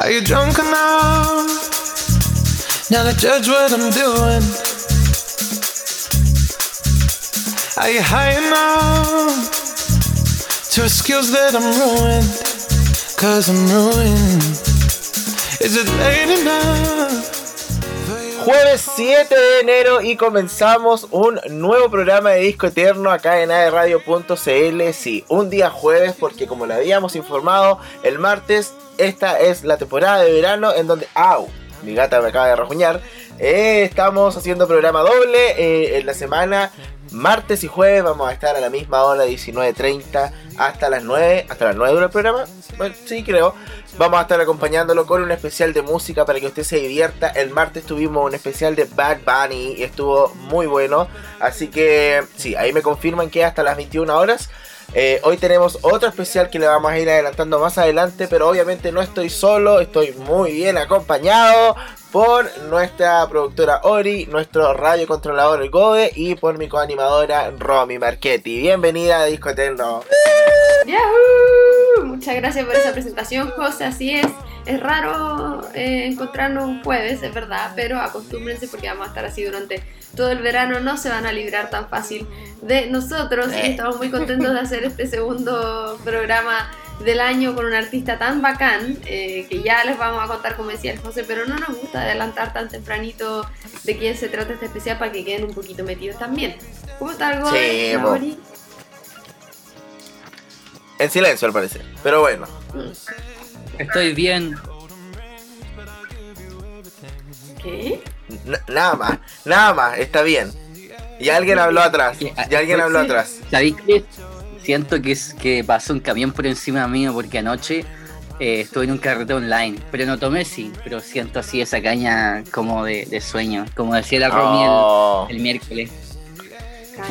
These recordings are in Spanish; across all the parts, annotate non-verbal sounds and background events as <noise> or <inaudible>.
Are you drunk enough now to judge what I'm doing? Are you high enough to excuse that I'm ruined? Cause I'm ruined. Is it late enough? Jueves 7 de enero y comenzamos un nuevo programa de Disco Eterno acá en aerradio.cl. Sí, un día jueves porque como le habíamos informado el martes, esta es la temporada de verano en donde... ¡Au! Mi gata me acaba de rajuñar. Eh, estamos haciendo programa doble eh, en la semana. Martes y jueves vamos a estar a la misma hora, 19.30 hasta las 9. ¿Hasta las 9 dura el programa? Bueno, sí, creo. Vamos a estar acompañándolo con un especial de música para que usted se divierta. El martes tuvimos un especial de Bad Bunny y estuvo muy bueno. Así que sí, ahí me confirman que hasta las 21 horas. Eh, hoy tenemos otro especial que le vamos a ir adelantando más adelante, pero obviamente no estoy solo, estoy muy bien acompañado por nuestra productora Ori, nuestro radio controlador el Gode y por mi coanimadora Romy Marchetti. Bienvenida a Disco Eterno. ¡Yahoo! Muchas gracias por esa presentación, José. Así es. Es raro eh, encontrarnos un jueves, es verdad, pero acostúmbrense porque vamos a estar así durante todo el verano. No se van a librar tan fácil de nosotros. Y estamos muy contentos de hacer este segundo programa del año con un artista tan bacán eh, que ya les vamos a contar como decía el José, pero no nos gusta adelantar tan tempranito de quién se trata este especial para que queden un poquito metidos también. ¿Cómo está algo? Sí. En silencio al parecer, pero bueno. Estoy bien. ¿Qué? N- nada más, nada más, está bien. Y alguien habló atrás, y alguien habló atrás. ¿Sabéis qué? Siento que, es, que pasó un camión por encima mío porque anoche eh, estuve en un carrete online. Pero no tomé, sí. Pero siento así esa caña como de, de sueño. Como decía la Romy el- Oh. el, miércoles.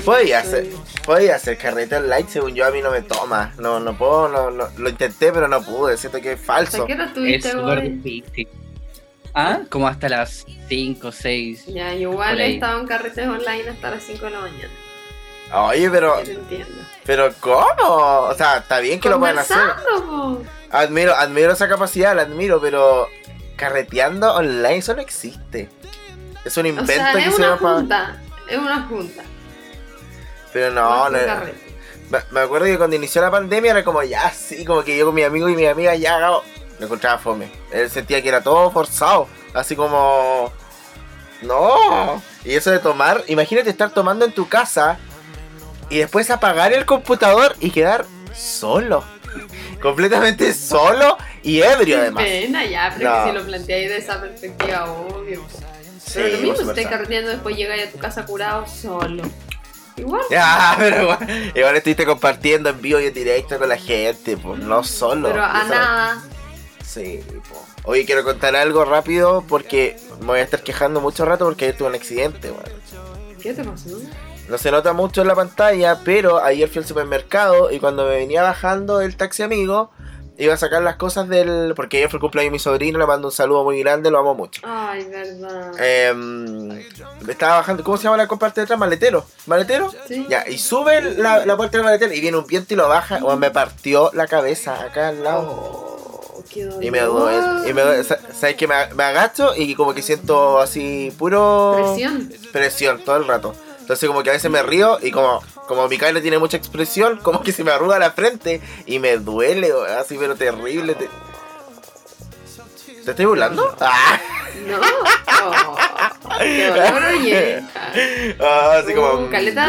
Podía hacer, podía hacer carrete online, según yo a mí no me toma. No, no puedo, no, no- lo intenté pero no pude, siento que es ¿Hasta falso. qué hora Es súper difícil. Ah, como hasta las 5 o 6. Ya, igual he estado en carretes online hasta las 5 de la mañana. Oye, pero, Yo te entiendo. pero ¿cómo? O sea, está bien que lo puedan hacer. Po. Admiro, admiro esa capacidad, la admiro, pero carreteando online eso no existe. Es un O invento sea, que es se una va para. junta. Es una junta. Pero no, no. Me acuerdo que cuando inició la pandemia era como ya, sí, como que yo con mi amigo y mi amiga ya hagamos. Me encontraba fome. Él sentía que era todo forzado. Así como. No. Y eso de tomar, imagínate estar tomando en tu casa y después apagar el computador y quedar solo. <laughs> Completamente solo y ebrio Qué además. pena, ya, pero No. que si lo planteáis de esa perspectiva, obvio. Sí, Pero lo mismo, si estás carreteando después llegas a tu casa curado solo. Igual. Ya, <laughs> pero igual, igual estuviste compartiendo en vivo y en directo con la gente, pues no solo. Pero a nada. Sí, po. Oye, quiero contar algo rápido porque me voy a estar quejando mucho rato porque ayer tuve un accidente, weón. ¿Qué te pasó? No se nota mucho en la pantalla, pero ayer fui al supermercado y cuando me venía bajando del taxi amigo, iba a sacar las cosas del... Porque ayer fue el cumpleaños de mi sobrino, le mando un saludo muy grande, lo amo mucho. Ay, verdad. Em, estaba bajando, ¿cómo se llama la parte de atrás? Maletero. ¿Maletero? Sí. Ya, y sube la, la puerta del maletero y viene un viento y lo baja, o me partió la cabeza acá al lado. Oh, qué dolor. Y me duele. Y me duele. Sa- ¿Sabes que me, me agacho y como que siento así puro. Presión. Presión todo el rato. Entonces como que a veces me río y como, como mi cara tiene mucha expresión, como que se me arruga la frente y me duele, así pero terrible. ¿Te, ¿Te estoy burlando? ¡Ah! No. Oh, qué dolor, oye. Ah, así como... Uh, caleta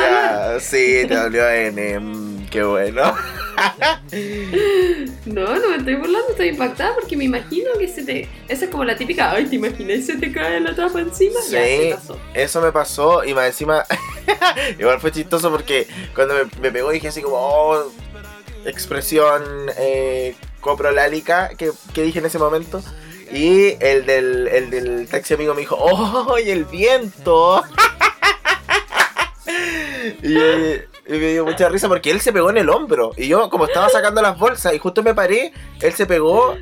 ya, Sí, te dolió N. mm, Qué bueno. <laughs> No, no me estoy burlando, estoy impactada porque me imagino que se te. Esa es como la típica, ay, ¿te imaginas se te cae la tapa encima? Ya, Sí. se pasó. Eso me pasó y más encima, <laughs> <laughs> igual fue chistoso porque cuando me, pegó dije así como, oh, expresión eh, coprolálica que, que dije en ese momento. Y el del, el del taxi amigo me dijo, ¡oh, y el viento! <laughs> y, me dio mucha risa porque él se pegó en el hombro. Y yo, como estaba sacando las bolsas y justo me paré, él se pegó.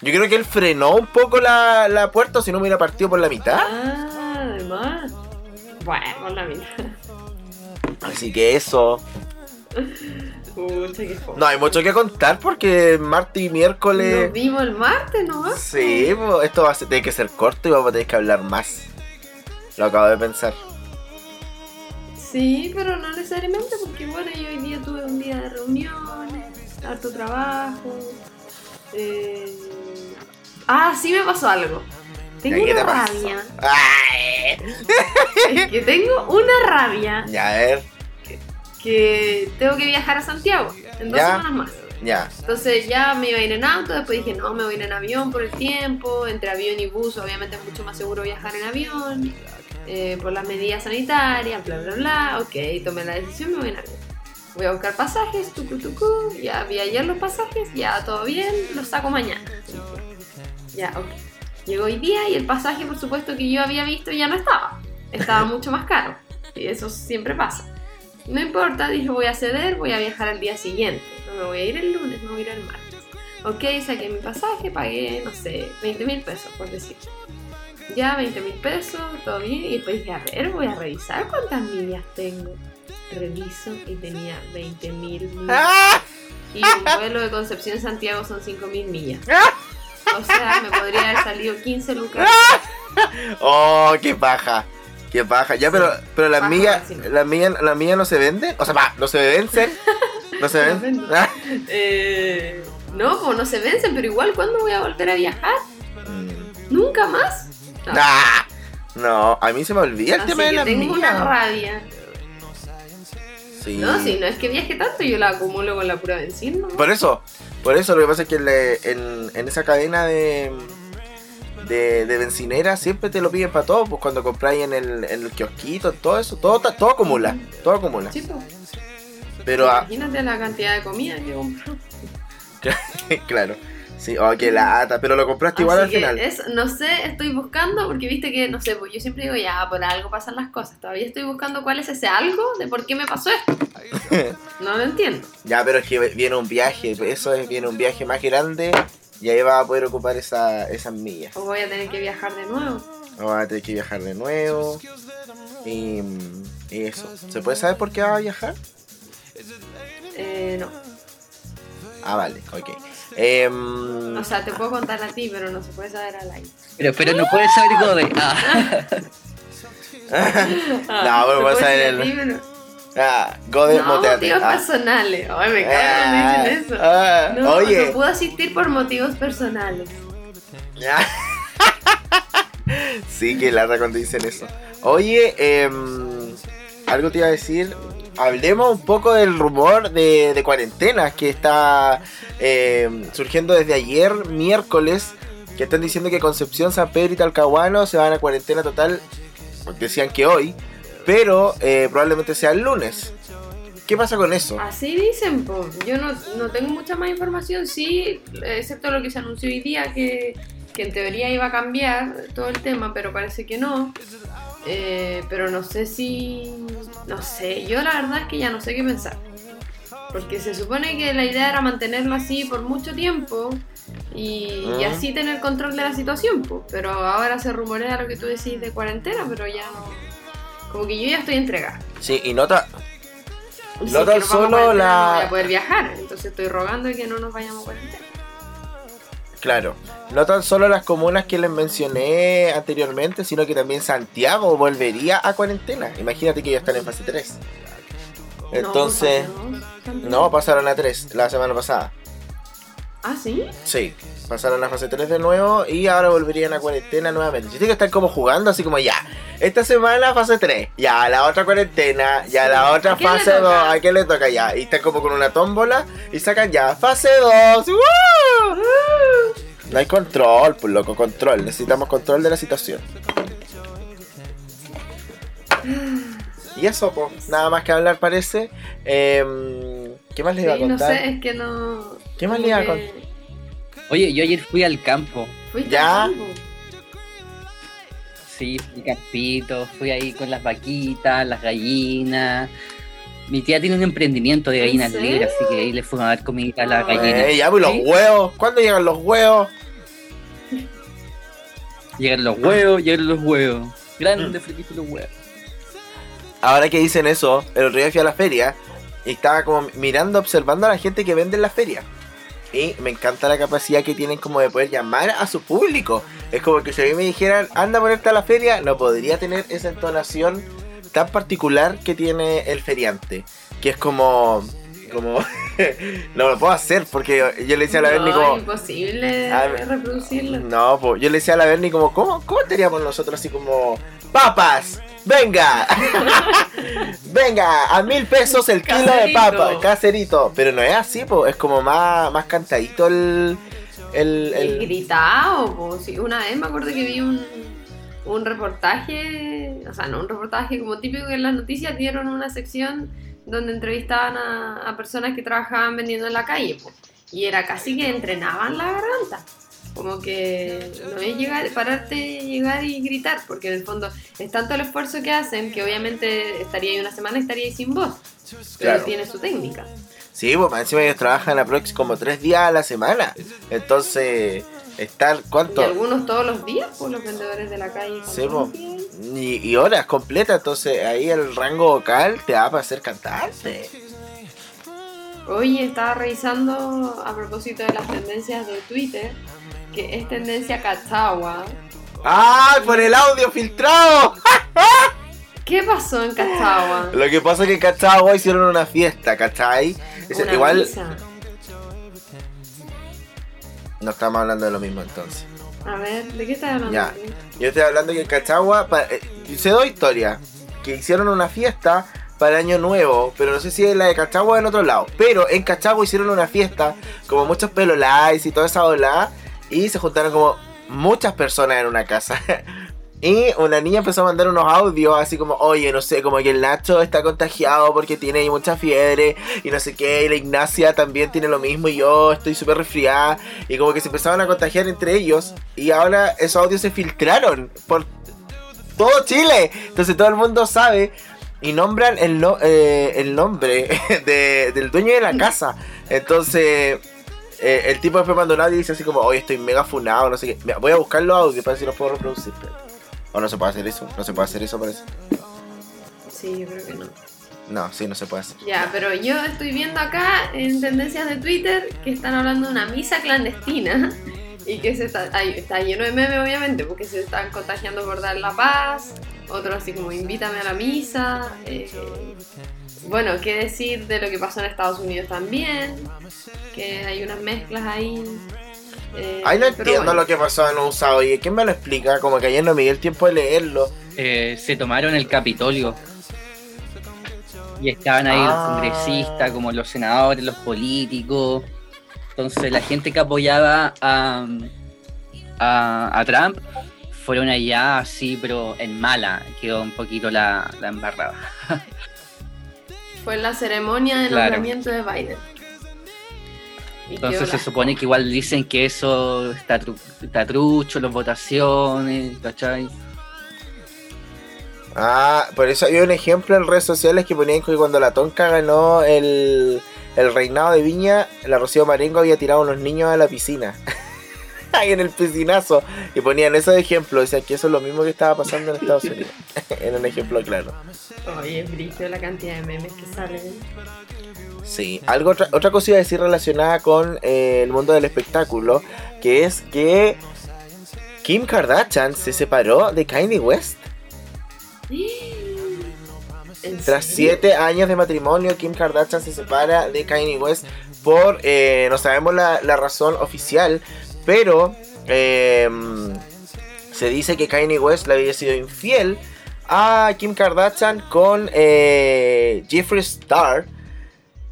Yo creo que él frenó un poco la, la puerta, si no me hubiera partido por la mitad. Ah, además. Bueno, la mitad. Así que eso. Pucha. No hay mucho que contar porque martes y miércoles. Nos vimos el martes, ¿no? Sí, pues, esto va a ser- tiene que ser corto y vamos a tener que hablar más. Lo acabo de pensar. Sí, pero no necesariamente porque bueno, yo hoy día tuve un día de reuniones, harto trabajo. eh, Ah, sí me pasó algo. Tengo ¿Ya qué una te rabia. Ay. <laughs> Es que tengo una rabia Ya, a ver. Que tengo que viajar a Santiago en dos Ya. semanas más. Ya. Entonces ya me iba a ir en auto, después dije no, me voy a ir en avión por el tiempo, entre avión y bus obviamente es mucho más seguro viajar en avión, eh, por las medidas sanitarias, bla bla bla, ok, tomé la decisión, me voy en avión. Voy a buscar pasajes, tucu tucu, ya vi ayer los pasajes, ya todo bien, los saco mañana. Ya, ok. Llegó hoy día y el pasaje por supuesto que yo había visto ya no estaba, estaba <laughs> mucho más caro, y eso siempre pasa. No importa, dije voy a ceder, voy a viajar al día siguiente. No me voy a ir el lunes, me voy a ir el martes. Ok, saqué mi pasaje, pagué, no sé, 20 mil pesos, por decir. Ya, 20 mil pesos, todo bien. Y después dije, a ver, voy a revisar cuántas millas tengo. Reviso y tenía 20 mil millas. ¡Ah! Y un vuelo de Concepción Santiago son 5 mil millas. O sea, me podría haber salido 15 lucas. Oh, qué paja. Qué paja. Ya, pero, pero millas, sí. las millas, las millas no se venden. O sea, va, no se vencen. No se <laughs> No ven. venden. Ah. Eh, no, como no se vencen, pero igual, ¿cuándo voy a volver a viajar? Mm. ¿Nunca más? No. Ah, No, a mí se me olvida el Así tema de que las tengo una rabia. Sí. No, si no es que viaje tanto, yo la acumulo con la pura benzina. ¿no? Por eso, por eso lo que pasa es que le- en, en esa cadena de, de, de bencinera siempre te lo piden para todo, pues cuando compráis en el, en el kiosquito, todo eso, todo, todo acumula, todo acumula. Sí, pues. Pero, Imagínate la cantidad de comida que compro. <laughs> claro, sí, oh, qué lata, pero lo compraste igual al final. es- no sé, estoy buscando, porque viste que, no sé, pues yo siempre digo, ya, por algo pasan las cosas. Todavía estoy buscando cuál es ese algo de por qué me pasó esto. <laughs> No lo entiendo. Ya, pero es que viene un viaje, eso es, viene un viaje más grande y ahí vas a poder ocupar esa, esas millas. O voy a tener que viajar de nuevo. Vas a tener que viajar de nuevo y, y eso. ¿Se puede saber por qué vas a viajar? Eh, no. Ah, vale, ok. Em, O sea, te puedo contar a ti, pero no se puede saber al aire. Pero, pero no puedes saber algo de. <laughs> Ah, <laughs> No, puedo puedo saber el- ah, Gode, No, moteate. motivos Ah. personales. Ay, me cago Ah, dicen eso. ah, No, oye. no puedo asistir por motivos personales. <laughs> sí, que lata cuando dicen eso. Oye, em, algo te iba a decir. Hablemos un poco del rumor de, de cuarentena que está em, surgiendo desde ayer, miércoles, que están diciendo que Concepción, San Pedro y Talcahuano se van a cuarentena total. Decían que hoy, pero eh, probablemente sea el lunes. ¿Qué pasa con eso? Así dicen, po. yo no, no tengo mucha más información, sí, excepto lo que se anunció hoy día, que, que en teoría iba a cambiar todo el tema, pero parece que no. Eh, pero no sé si... No sé, yo la verdad es que ya no sé qué pensar. Porque se supone que la idea era mantenerlo así por mucho tiempo y, y así tener control de la situación, po. pero ahora se rumorea lo que tú decís de cuarentena, pero ya no... Como que yo ya estoy entregada. Sí, y nota, Y si No es que tan nos vamos a solo cuarentena, la- No voy a poder viajar, entonces estoy rogando que no nos vayamos a cuarentena. Claro, no tan solo las comunas que les mencioné anteriormente, sino que también Santiago volvería a cuarentena. Imagínate que ellos están en fase 3. Entonces, No, no, pasaron a 3 la semana pasada. Ah, sí. Sí, pasaron a fase 3 de nuevo y ahora volverían a cuarentena nuevamente. Yo tengo que estar como jugando así como ya. Esta semana fase 3, ya la otra cuarentena, ya la otra ¿A quién le fase 2, toca? ¿a quién le toca ya? Y están como con una tómbola y sacan ya fase 2. No hay control, pues loco, control. Necesitamos control de la situación. Y eso, pues, nada más que hablar parece. Em, ¿Qué más les iba a Sí, no contar? sé, es que no. ¿Qué más le iba a contar? Oye, yo ayer fui al campo. Fuiste Ya. al campo. Sí, fui campito, fui ahí con las vaquitas, las gallinas. Mi tía tiene un emprendimiento de ¿En gallinas libres, así que ahí le fuimos a dar comida a las Ah. gallinas. Eh, ya, pues los Sí, huevos. ¿Cuándo llegan los huevos? Llegan los huevos, llegan los huevos. Grandes Mm. los huevos. Ahora que dicen eso, el otro día fui a la feria y estaba como mirando, observando a la gente que vende en la feria. Y me encanta la capacidad que tienen como de poder llamar a su público. Es como que si a mí me dijeran, anda a ponerte a la feria, no podría tener esa entonación tan particular que tiene el feriante. Que es como... como <laughs> no lo puedo hacer porque yo le decía a la Berni no, como... es imposible A reproducirlo. No, pues yo le decía a la Berni como, ¿cómo, cómo estaríamos nosotros así como... ¡Papas! ¡Venga! <laughs> ¡Venga! A mil pesos el kilo de papas, caserito. Pero no es así, pues es como más, más cantadito el... El, El el- gritado, pues, sí. Una vez me acuerdo que vi un, un reportaje, o sea, no un reportaje como típico que en las noticias dieron una sección donde entrevistaban a, a personas que trabajaban vendiendo en la calle, pues. Y era casi que entrenaban la garganta. Como que no es llegar, pararte, llegar y gritar, porque en el fondo es tanto el esfuerzo que hacen que obviamente estaría ahí una semana y estaría ahí sin voz. Pero Claro. tiene su técnica. Sí, pues encima ellos trabajan aprox como tres días a la semana. Entonces, estar Y cuánto algunos todos los días, pues los vendedores de la calle. Sí, días. y, y horas completas. Entonces ahí el rango vocal te da para ser cantante. Oye, estaba revisando a propósito de las tendencias de Twitter, que es tendencia Cachagua. ¡Ah! Por el audio filtrado. <laughs> ¿Qué pasó en Cachagua? Lo que pasa es que en Cachagua hicieron una fiesta, ¿cachai? Es- Una igual misa. no estamos hablando de lo mismo entonces. A ver, ¿de qué estás hablando? Ya. Yo estoy hablando que en Cachagua, pa- eh, se doy historia, que hicieron una fiesta para Año Nuevo, pero no sé si es la de Cachagua o en otro lado. Pero en Cachagua hicieron una fiesta, como muchos pelolais y toda esa ola, y se juntaron como muchas personas en una casa. <laughs> Y una niña empezó a mandar unos audios así como, oye, no sé, como que el Nacho está contagiado porque tiene mucha fiebre y no sé qué, y la Ignacia también tiene lo mismo y yo estoy súper resfriada. Y como que se empezaban a contagiar entre ellos y ahora esos audios se filtraron por todo Chile. Entonces todo el mundo sabe y nombran el, no- eh, el nombre <laughs> de- del dueño de la casa. Entonces... eh, el tipo después mandó un audio y dice así como, oye, estoy mega funado, no sé qué. Mira, voy a buscar los audios para ver si los puedo reproducir. espérate. O no se puede hacer eso, no se puede hacer eso, parece. Sí, yo creo que no. No, sí, no se puede hacer. Ya, pero yo estoy viendo acá en tendencias de Twitter que están hablando de una misa clandestina <laughs> y que se está, está lleno de memes obviamente porque se están contagiando por dar la paz, otros así como invítame a la misa. eh, bueno, qué decir de lo que pasó en Estados Unidos también, que hay unas mezclas ahí. eh, Ay, no pero entiendo bueno. lo que pasó en USA, oye, ¿quién me lo explica? Como que ayer no me dio el tiempo de leerlo. Eh, se tomaron el Capitolio. Y estaban ahí Ah. los congresistas, como los senadores, los políticos. Entonces la gente que apoyaba a, a, a Trump fueron allá así, pero en mala. Quedó un poquito la, la embarrada. <laughs> Fue la ceremonia de Claro. nombramiento de Biden. Y Entonces se supone que igual dicen que eso está, tru- está trucho, las votaciones, ¿cachai? Ah, por eso había un ejemplo en redes sociales que ponían que cuando la Tonka ganó el, el reinado de Viña, la Rocío Marengo había tirado a unos niños a la piscina. <laughs> <laughs> Ahí en el piscinazo. Y ponían eso de ejemplo. O sea, que eso es lo mismo que estaba pasando en Estados Unidos. <laughs> en un ejemplo claro. Oye, brillo la cantidad de memes que salen. Sí, algo otra, otra cosa iba a decir relacionada con eh, el mundo del espectáculo, que es que Kim Kardashian se separó de Kanye West. <gasps> ¿En Tras siete años de matrimonio, Kim Kardashian se separa de Kanye West por, eh, no sabemos la, la razón oficial, pero eh, se dice que Kanye West le había sido infiel a Kim Kardashian con eh, Jeffree Star,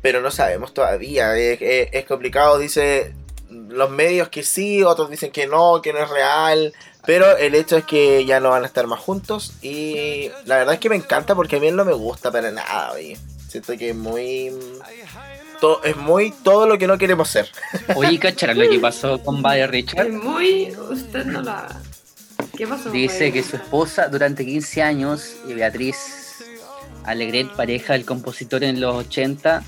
pero no sabemos todavía. Es complicado, dice los medios que sí, otros dicen que no, que no es real. Pero el hecho es que ya no van a estar más juntos. Y la verdad es que me encanta porque a mí él no me gusta para nada, oye. Siento que es muy. To- es muy todo lo que no queremos ser. Oye, <laughs> ¿cacharon lo que pasó con Buddy Richard? Es muy. Usted no la. ¿Qué pasó? Dice que su esposa durante 15 años, y Beatriz Alegret, pareja del compositor en los 80,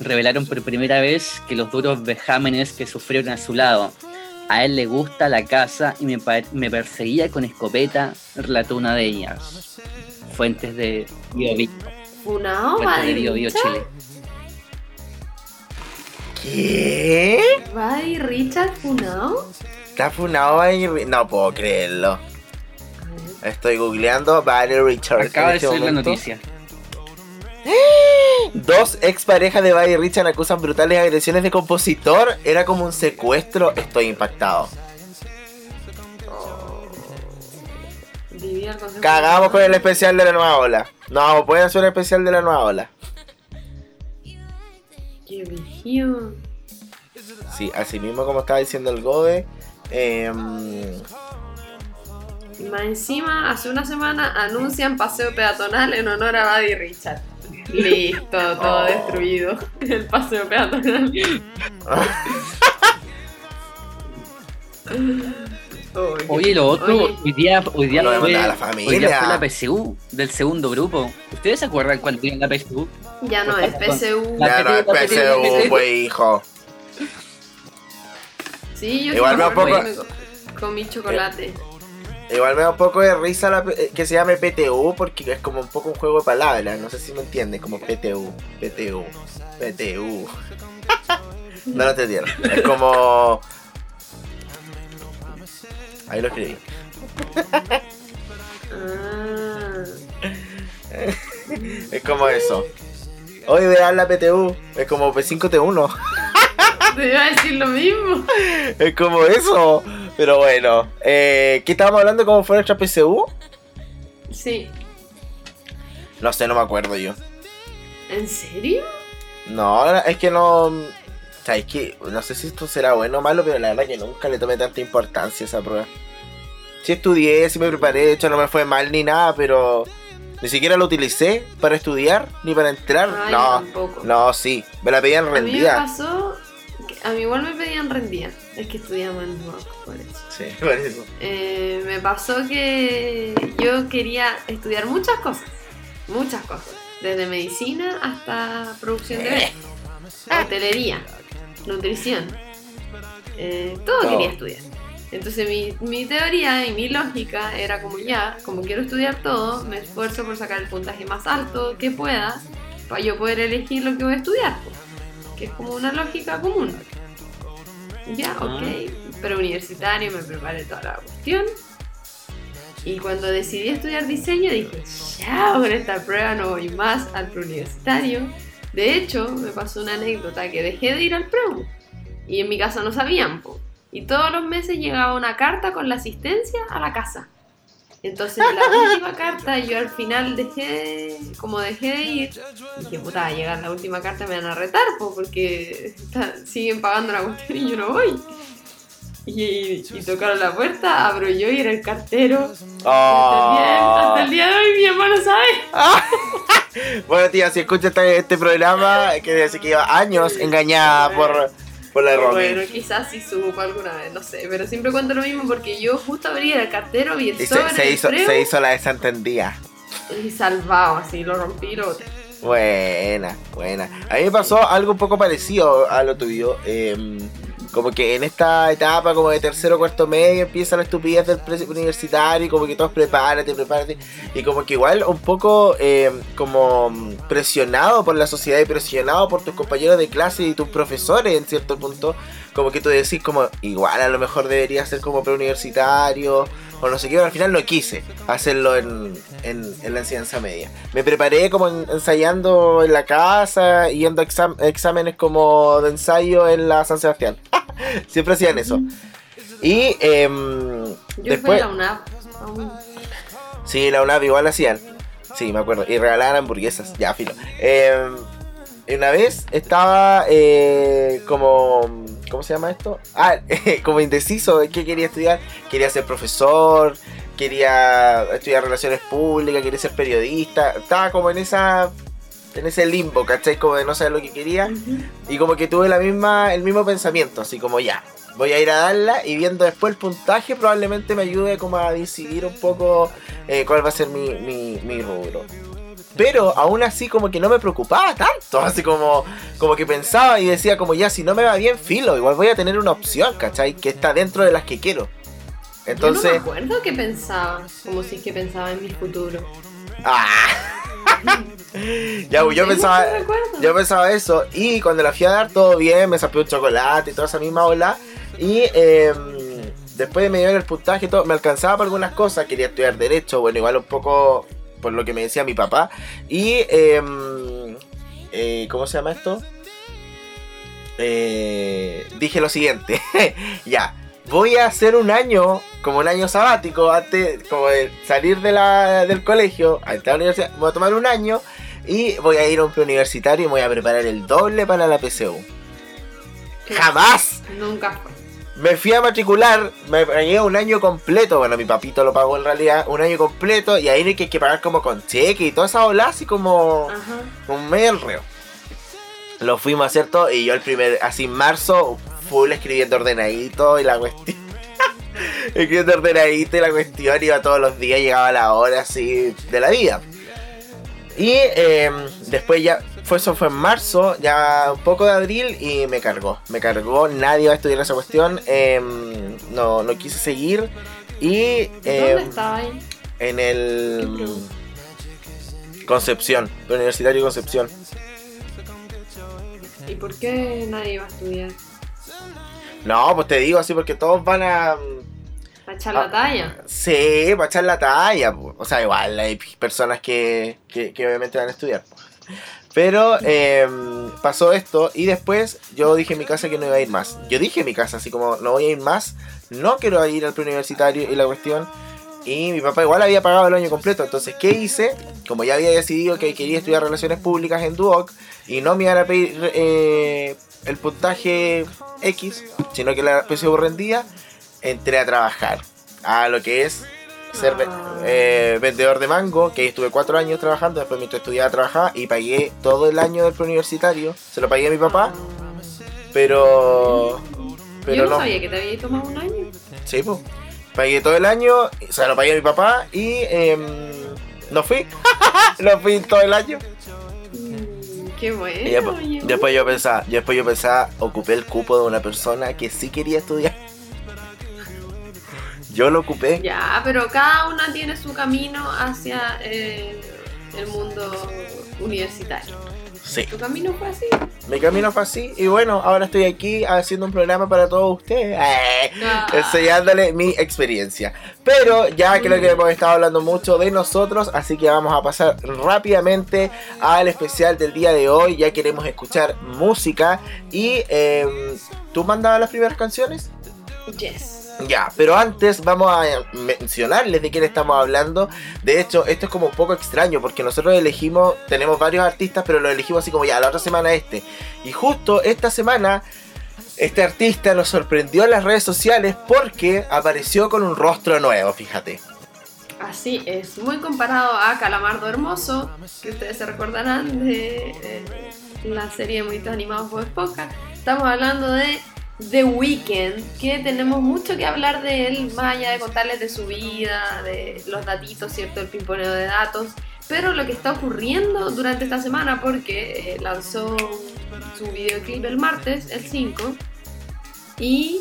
revelaron por primera vez que los duros vejámenes que sufrieron a su lado. A él le gusta la casa y me, me perseguía con escopeta, relató una de ellas. Fuentes de Bio Bio, Funao, fuentes de Bio Bio. Chile. ¿Qué? Buddy Richard Funao. ¿Está funado Buddy Ri- No puedo creerlo. Estoy googleando Buddy Richard. Acaba en de este salir la noticia. Dos exparejas de Buddy Richard acusan brutales agresiones de compositor. Era como un secuestro. Estoy impactado. Cagamos con el especial de la nueva ola. No, puede hacer un especial de la nueva ola. Qué brígido. Sí, así mismo como estaba diciendo el Gobe. em, Y más encima, hace una semana anuncian paseo peatonal en honor a Buddy Richard. Listo, todo Oh. destruido. <laughs> El paseo peatonal. <laughs> Oye, lo otro, Oye. hoy día, hoy día fue, la hoy familia. día fue la PSU del segundo grupo. ¿Ustedes se acuerdan cuando tenían la PSU? Ya no es PSU. Ya no es PSU, pues hijo. Sí, yo Igual me da un poco- comí chocolate. Igual me da un poco de risa la P- que se llame PTU porque es como un poco un juego de palabras. No sé si me entienden, como PTU, PTU, PTU. <laughs> no lo entendieron. Es como. Ahí lo escribí. Ah. Es como eso. Hoy vean la PTU. Es como P5T1. <laughs> Te iba a decir lo mismo. Es como eso. Pero bueno. Eh, ¿Qué estábamos hablando? ¿Cómo fue nuestra PSU? Sí. No sé, no me acuerdo yo. ¿En serio? No, es que no. O sea, es que no sé si esto será bueno o malo, pero la verdad que nunca le tomé tanta importancia a esa prueba. Sí estudié, sí me preparé, de hecho no me fue mal ni nada, pero ni siquiera lo utilicé para estudiar ni para entrar. Ay, no, tampoco. no, sí, me la pedían A mí me rendida. pasó. que a mí igual me pedían rendida. Es que estudiamos en rock, por eso. Sí, <laughs> por eso. Eh, me pasó que yo quería estudiar muchas cosas. Muchas cosas. Desde medicina hasta producción de eventos. Hotelería. Nutrición. Eh, todo Todo. quería estudiar. Entonces mi, mi teoría y mi lógica era como ya, como quiero estudiar todo, me esfuerzo por sacar el puntaje más alto que pueda para yo poder elegir lo que voy a estudiar. po. Que es como una lógica común. Ya, ok. Pero universitario, me preparé toda la cuestión. Y cuando decidí estudiar diseño dije, ya, con esta prueba no voy más al preuniversitario. De hecho, me pasó una anécdota que dejé de ir al preu. Y en mi casa no sabían, po. Y todos los meses llegaba una carta con la asistencia a la casa. Entonces, la <laughs> última carta, yo al final dejé, como dejé de ir, dije, puta, a llegar la última carta me van a retar, po, porque está- siguen pagando la cuestión y yo no voy. Y, y tocaron la puerta, abro yo y era el cartero. Hasta, el día, hasta el día de hoy mi mamá no sabe. <laughs> Bueno, tía, si escucha este, este programa, que decir que lleva años engañada por, por la Romy. Bueno, quizás sí supo alguna vez, no sé, pero siempre cuento lo mismo porque yo justo abría el cartero, vi el Y sobre se, se del hizo, se hizo la desentendida. y salvado, así, lo rompí y lo boté. Buena, buena. A mí me pasó algo un poco parecido a lo tuyo. em, como que en esta etapa, como de tercero cuarto medio, empieza la estupidez del universitario y como que todos prepárate, prepárate. Y como que igual un poco em, como presionado por la sociedad y presionado por tus compañeros de clase y tus profesores en cierto punto. Como que tú decís como, igual a lo mejor debería ser como preuniversitario o no sé qué, pero al final no quise hacerlo en, en, en la enseñanza media. Me preparé como en- ensayando en la casa, yendo a exam- exámenes como de ensayo en la San Sebastián. Siempre hacían eso. Y em, Yo después... fui a la aún. Sí, la UNAP igual hacían. Sí, me acuerdo. Y regalaban hamburguesas. Ya, filo. Eh, una vez estaba eh, como... ¿Cómo se llama esto? Ah, <laughs> como indeciso de qué quería estudiar. Quería ser profesor, quería estudiar relaciones públicas, quería ser periodista. Estaba como en esa... En ese limbo, ¿cachai? Como de no saber lo que quería. Y como que tuve la misma, el mismo pensamiento, así como ya, voy a ir a darla y viendo después el puntaje probablemente me ayude como a decidir un poco eh, cuál va a ser mi, mi, mi rubro. Pero aún así como que no me preocupaba tanto, <laughs> así como, como que pensaba y decía como ya, si no me va bien, filo, igual voy a tener una opción, ¿cachai? Que está dentro de las que quiero. Yo Entonces... no me acuerdo que pensaba, como si que pensaba en mi futuro. ¡Ah! <laughs> ya, yo pensaba, yo eso. Y cuando la fui a dar, todo bien, me sapió un chocolate y toda esa misma ola. Y eh, después de medir el puntaje, y todo, me alcanzaba para algunas cosas. Quería estudiar Derecho, bueno, igual un poco por lo que me decía mi papá. Y, eh, eh, ¿cómo se llama esto? Eh, dije lo siguiente. <laughs> ya, voy a hacer un año, como un año sabático, antes como de salir de la, del colegio, a entrar a la universidad. Voy a tomar un año y voy a ir a un preuniversitario y voy a preparar el doble para la PSU. ¡Jamás! Nunca fue. Me fui a matricular, me pagué un año completo. Bueno, mi papito lo pagó en realidad, un año completo. Y ahí hay que, hay que pagar como con cheque y toda esa ola, así como Ajá. un medio reo. Lo fuimos a hacer todo y yo el primer, así en marzo, full escribiendo ordenadito y la cuestión. <laughs> escribiendo ordenadito y la cuestión iba todos los días, llegaba a la hora así de la vida. Y eh, después ya, fue eso fue en marzo, ya un poco de abril y me cargó. Me cargó, nadie va a estudiar esa cuestión. eh, no, no quise seguir. Y ¿Dónde eh, estaba ahí? en el. Concepción, Universitario Concepción. ¿Y por qué nadie iba a estudiar? No, pues te digo así porque todos van a. ¿A echar la talla? Sí, para echar la talla. O sea, igual hay personas que, que, que obviamente van a estudiar. Pero eh, pasó esto y después yo dije en mi casa que no iba a ir más. Yo dije en mi casa, así como no voy a ir más, no quiero ir al preuniversitario y la cuestión. Y mi papá igual había pagado el año completo. Entonces, ¿qué hice? Como ya había decidido que quería estudiar relaciones públicas en Duoc y no me iban a pedir eh, el puntaje X, sino que la PSU rendía, entré a trabajar a lo que es ser Ah. eh, vendedor de mango, que ahí estuve cuatro años trabajando, después mientras estudiaba trabajaba y pagué todo el año del preuniversitario, se lo pagué a mi papá, pero... Pero Yo no, no, sabía que te había tomado un año. sí, pues, pagué todo el año, se lo pagué a mi papá y em, no fui, <laughs> no fui todo el año. Qué bueno. Y después, oye. después yo pensaba, después yo pensaba, ocupé el cupo de una persona que sí quería estudiar. Yo lo ocupé. Ya, pero cada una tiene su camino hacia eh, el mundo universitario. Sí. Tu camino fue así. Mi camino fue así y bueno, ahora estoy aquí haciendo un programa para todos ustedes, eh, <laughs> Ah. <laughs> enseñándole mi experiencia. Pero ya creo que hemos estado hablando mucho de nosotros, así que vamos a pasar rápidamente al especial del día de hoy. Ya queremos escuchar música y em, ¿tú mandabas las primeras canciones? Yes. Ya, pero antes vamos a mencionarles de quién estamos hablando. De hecho, esto es como un poco extraño porque nosotros elegimos, tenemos varios artistas, pero lo elegimos así como ya, la otra semana este. Y justo esta semana, este artista nos sorprendió en las redes sociales porque apareció con un rostro nuevo, fíjate. Así es, muy comparado a Calamardo Hermoso, que ustedes se recordarán de eh, la serie de monitos animados Bob Esponja. Estamos hablando de The Weeknd, que tenemos mucho que hablar de él, más allá de contarles de su vida, de los datitos, ¿cierto? El pimponeo de datos. Pero lo que está ocurriendo durante esta semana, porque eh, lanzó su videoclip el martes, el 5, y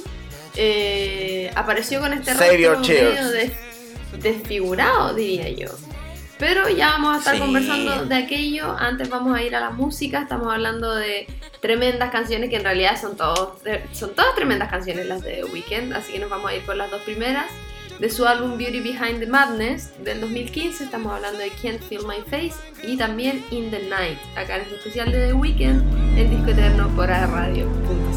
eh, apareció con este rostro medio desfigurado, diría yo. Pero ya vamos a estar Sí. conversando de aquello. Antes vamos a ir a la música. Estamos hablando de tremendas canciones que en realidad son, todos, son todas tremendas canciones las de The Weeknd. Así que nos vamos a ir por las dos primeras. De su álbum Beauty Behind the Madness del 2015 estamos hablando de Can't Feel My Face y también In the Night, acá en este especial de The Weeknd en Disco Eterno por radio.cl.